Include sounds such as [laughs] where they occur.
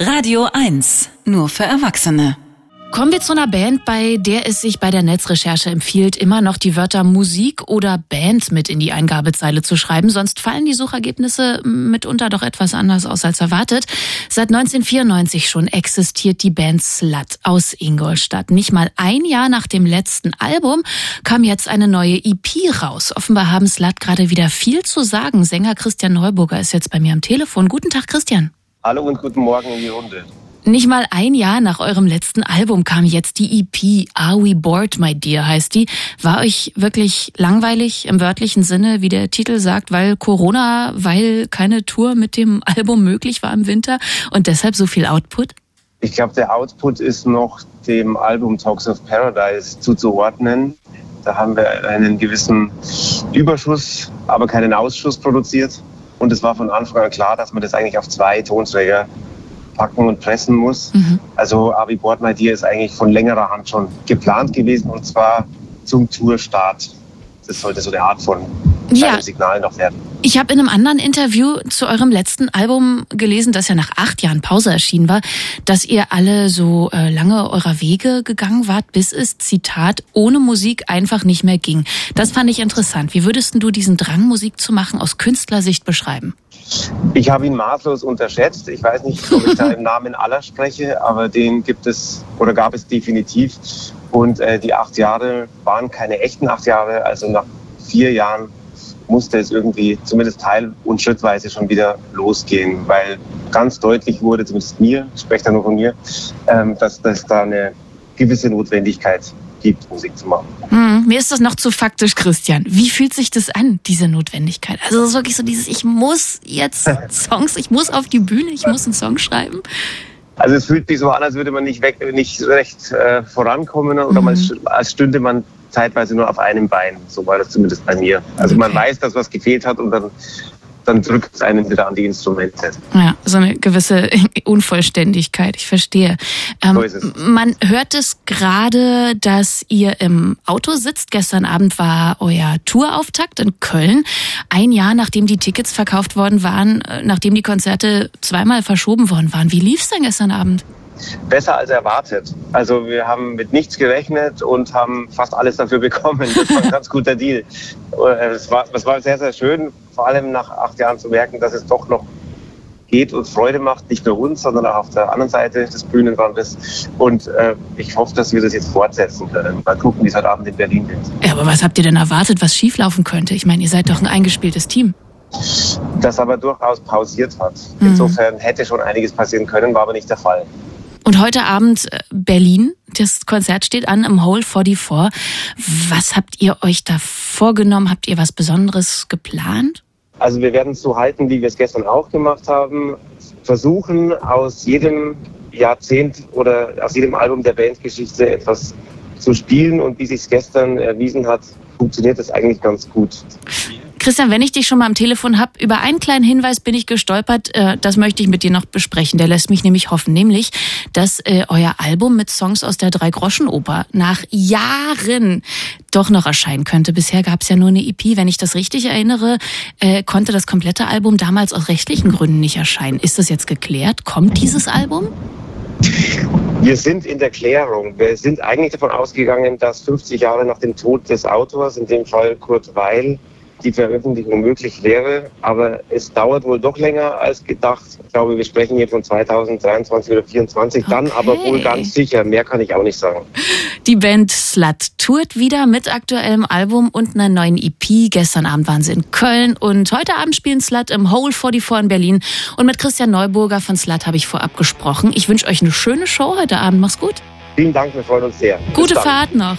Radio 1, nur für Erwachsene. Kommen wir zu einer Band, bei der es sich bei der Netzrecherche empfiehlt, immer noch die Wörter Musik oder Band mit in die Eingabezeile zu schreiben, sonst fallen die Suchergebnisse mitunter doch etwas anders aus als erwartet. Seit 1994 schon existiert die Band Slut aus Ingolstadt. Nicht mal ein Jahr nach dem letzten Album kam jetzt eine neue EP raus. Offenbar haben Slut gerade wieder viel zu sagen. Sänger Christian Neuburger ist jetzt bei mir am Telefon. Guten Tag, Christian. Hallo und guten Morgen in die Runde. Nicht mal ein Jahr nach eurem letzten Album kam jetzt die EP Are We Bored, My Dear heißt die. War euch wirklich langweilig im wörtlichen Sinne, wie der Titel sagt, weil Corona, weil keine Tour mit dem [laughs] Album möglich war im Winter und deshalb so viel Output? Ich glaube, der Output ist noch dem Album Talks of Paradise zuzuordnen. Da haben wir einen gewissen Überschuss, aber keinen Ausschuss produziert. Und es war von Anfang an klar, dass man das eigentlich auf zwei Tonträger packen und pressen muss. Mhm. Also Abi Board My Dear ist eigentlich von längerer Hand schon geplant gewesen und zwar zum Tourstart. Das sollte so eine Art von ja. Signal noch werden. Ich habe in einem anderen Interview zu eurem letzten Album gelesen, das ja nach acht Jahren Pause erschienen war, dass ihr alle so äh, lange eurer Wege gegangen wart, bis es, Zitat, ohne Musik einfach nicht mehr ging. Das fand ich interessant. Wie würdest du diesen Drang, Musik zu machen, aus Künstlersicht beschreiben? Ich habe ihn maßlos unterschätzt. Ich weiß nicht, ob ich da [laughs] im Namen aller spreche, aber den gibt es oder gab es definitiv. Und äh, die acht Jahre waren keine echten acht Jahre. Also nach vier Jahren musste es irgendwie zumindest teil- und schrittweise schon wieder losgehen, weil ganz deutlich wurde, zumindest mir, ich spreche da nur von mir, ähm, dass, dass da eine gewisse Notwendigkeit gibt, Musik zu machen. Hm, mir ist das noch zu faktisch, Christian. Wie fühlt sich das an, diese Notwendigkeit? Also es ist wirklich so dieses, ich muss jetzt [laughs] Songs, ich muss auf die Bühne, ich muss einen Song schreiben. Also es fühlt sich so an, als würde man nicht, weg, nicht recht äh, vorankommen oder mhm. als stünde man zeitweise nur auf einem Bein. So war das zumindest bei mir. Also man weiß, dass was gefehlt hat und dann dann drückt es einen wieder an die Instrumente. Ja, so eine gewisse [laughs] Unvollständigkeit, ich verstehe. Ähm, so ist es. Man hört es gerade, dass ihr im Auto sitzt. Gestern Abend war euer Tourauftakt in Köln. Ein Jahr nachdem die Tickets verkauft worden waren, äh, nachdem die Konzerte zweimal verschoben worden waren. Wie lief es denn gestern Abend? Besser als erwartet. Also wir haben mit nichts gerechnet und haben fast alles dafür bekommen. Das war ein [laughs] ganz guter Deal. Es war, es war sehr, sehr schön, vor allem nach acht Jahren zu merken, dass es doch noch geht und Freude macht, nicht nur uns, sondern auch auf der anderen Seite des Bühnenrandes. Und äh, ich hoffe, dass wir das jetzt fortsetzen können. Mal gucken, wie es heute Abend in Berlin wird. Ja, aber was habt ihr denn erwartet, was schieflaufen könnte? Ich meine, ihr seid doch ein eingespieltes Team. Das aber durchaus pausiert hat. Mhm. Insofern hätte schon einiges passieren können, war aber nicht der Fall. Und heute Abend äh, Berlin. Das Konzert steht an im Hole 44. Was habt ihr euch da vorgenommen? Habt ihr was Besonderes geplant? Also wir werden es so halten, wie wir es gestern auch gemacht haben. Versuchen aus jedem Jahrzehnt oder aus jedem Album der Bandgeschichte etwas zu spielen und wie sich es gestern erwiesen hat, funktioniert das eigentlich ganz gut. Christian, wenn ich dich schon mal am Telefon habe, über einen kleinen Hinweis bin ich gestolpert. Äh, das möchte ich mit dir noch besprechen. Der lässt mich nämlich hoffen, nämlich, dass äh, euer Album mit Songs aus der Drei-Groschen-Oper nach Jahren doch noch erscheinen könnte. Bisher gab es ja nur eine EP. Wenn ich das richtig erinnere, äh, konnte das komplette Album damals aus rechtlichen Gründen nicht erscheinen. Ist das jetzt geklärt? Kommt dieses Album? Wir sind in der Klärung. Wir sind eigentlich davon ausgegangen, dass 50 Jahre nach dem Tod des Autors, in dem Fall Kurt Weil, die Veröffentlichung möglich wäre. Aber es dauert wohl doch länger als gedacht. Ich glaube, wir sprechen hier von 2023 oder 2024. Okay. Dann aber wohl ganz sicher. Mehr kann ich auch nicht sagen. Die Band Slut tourt wieder mit aktuellem Album und einer neuen EP. Gestern Abend waren sie in Köln und heute Abend spielen Slut im Hole 44 in Berlin. Und mit Christian Neuburger von Slut habe ich vorab gesprochen. Ich wünsche euch eine schöne Show heute Abend. Mach's gut. Vielen Dank, wir freuen uns sehr. Gute Fahrt noch.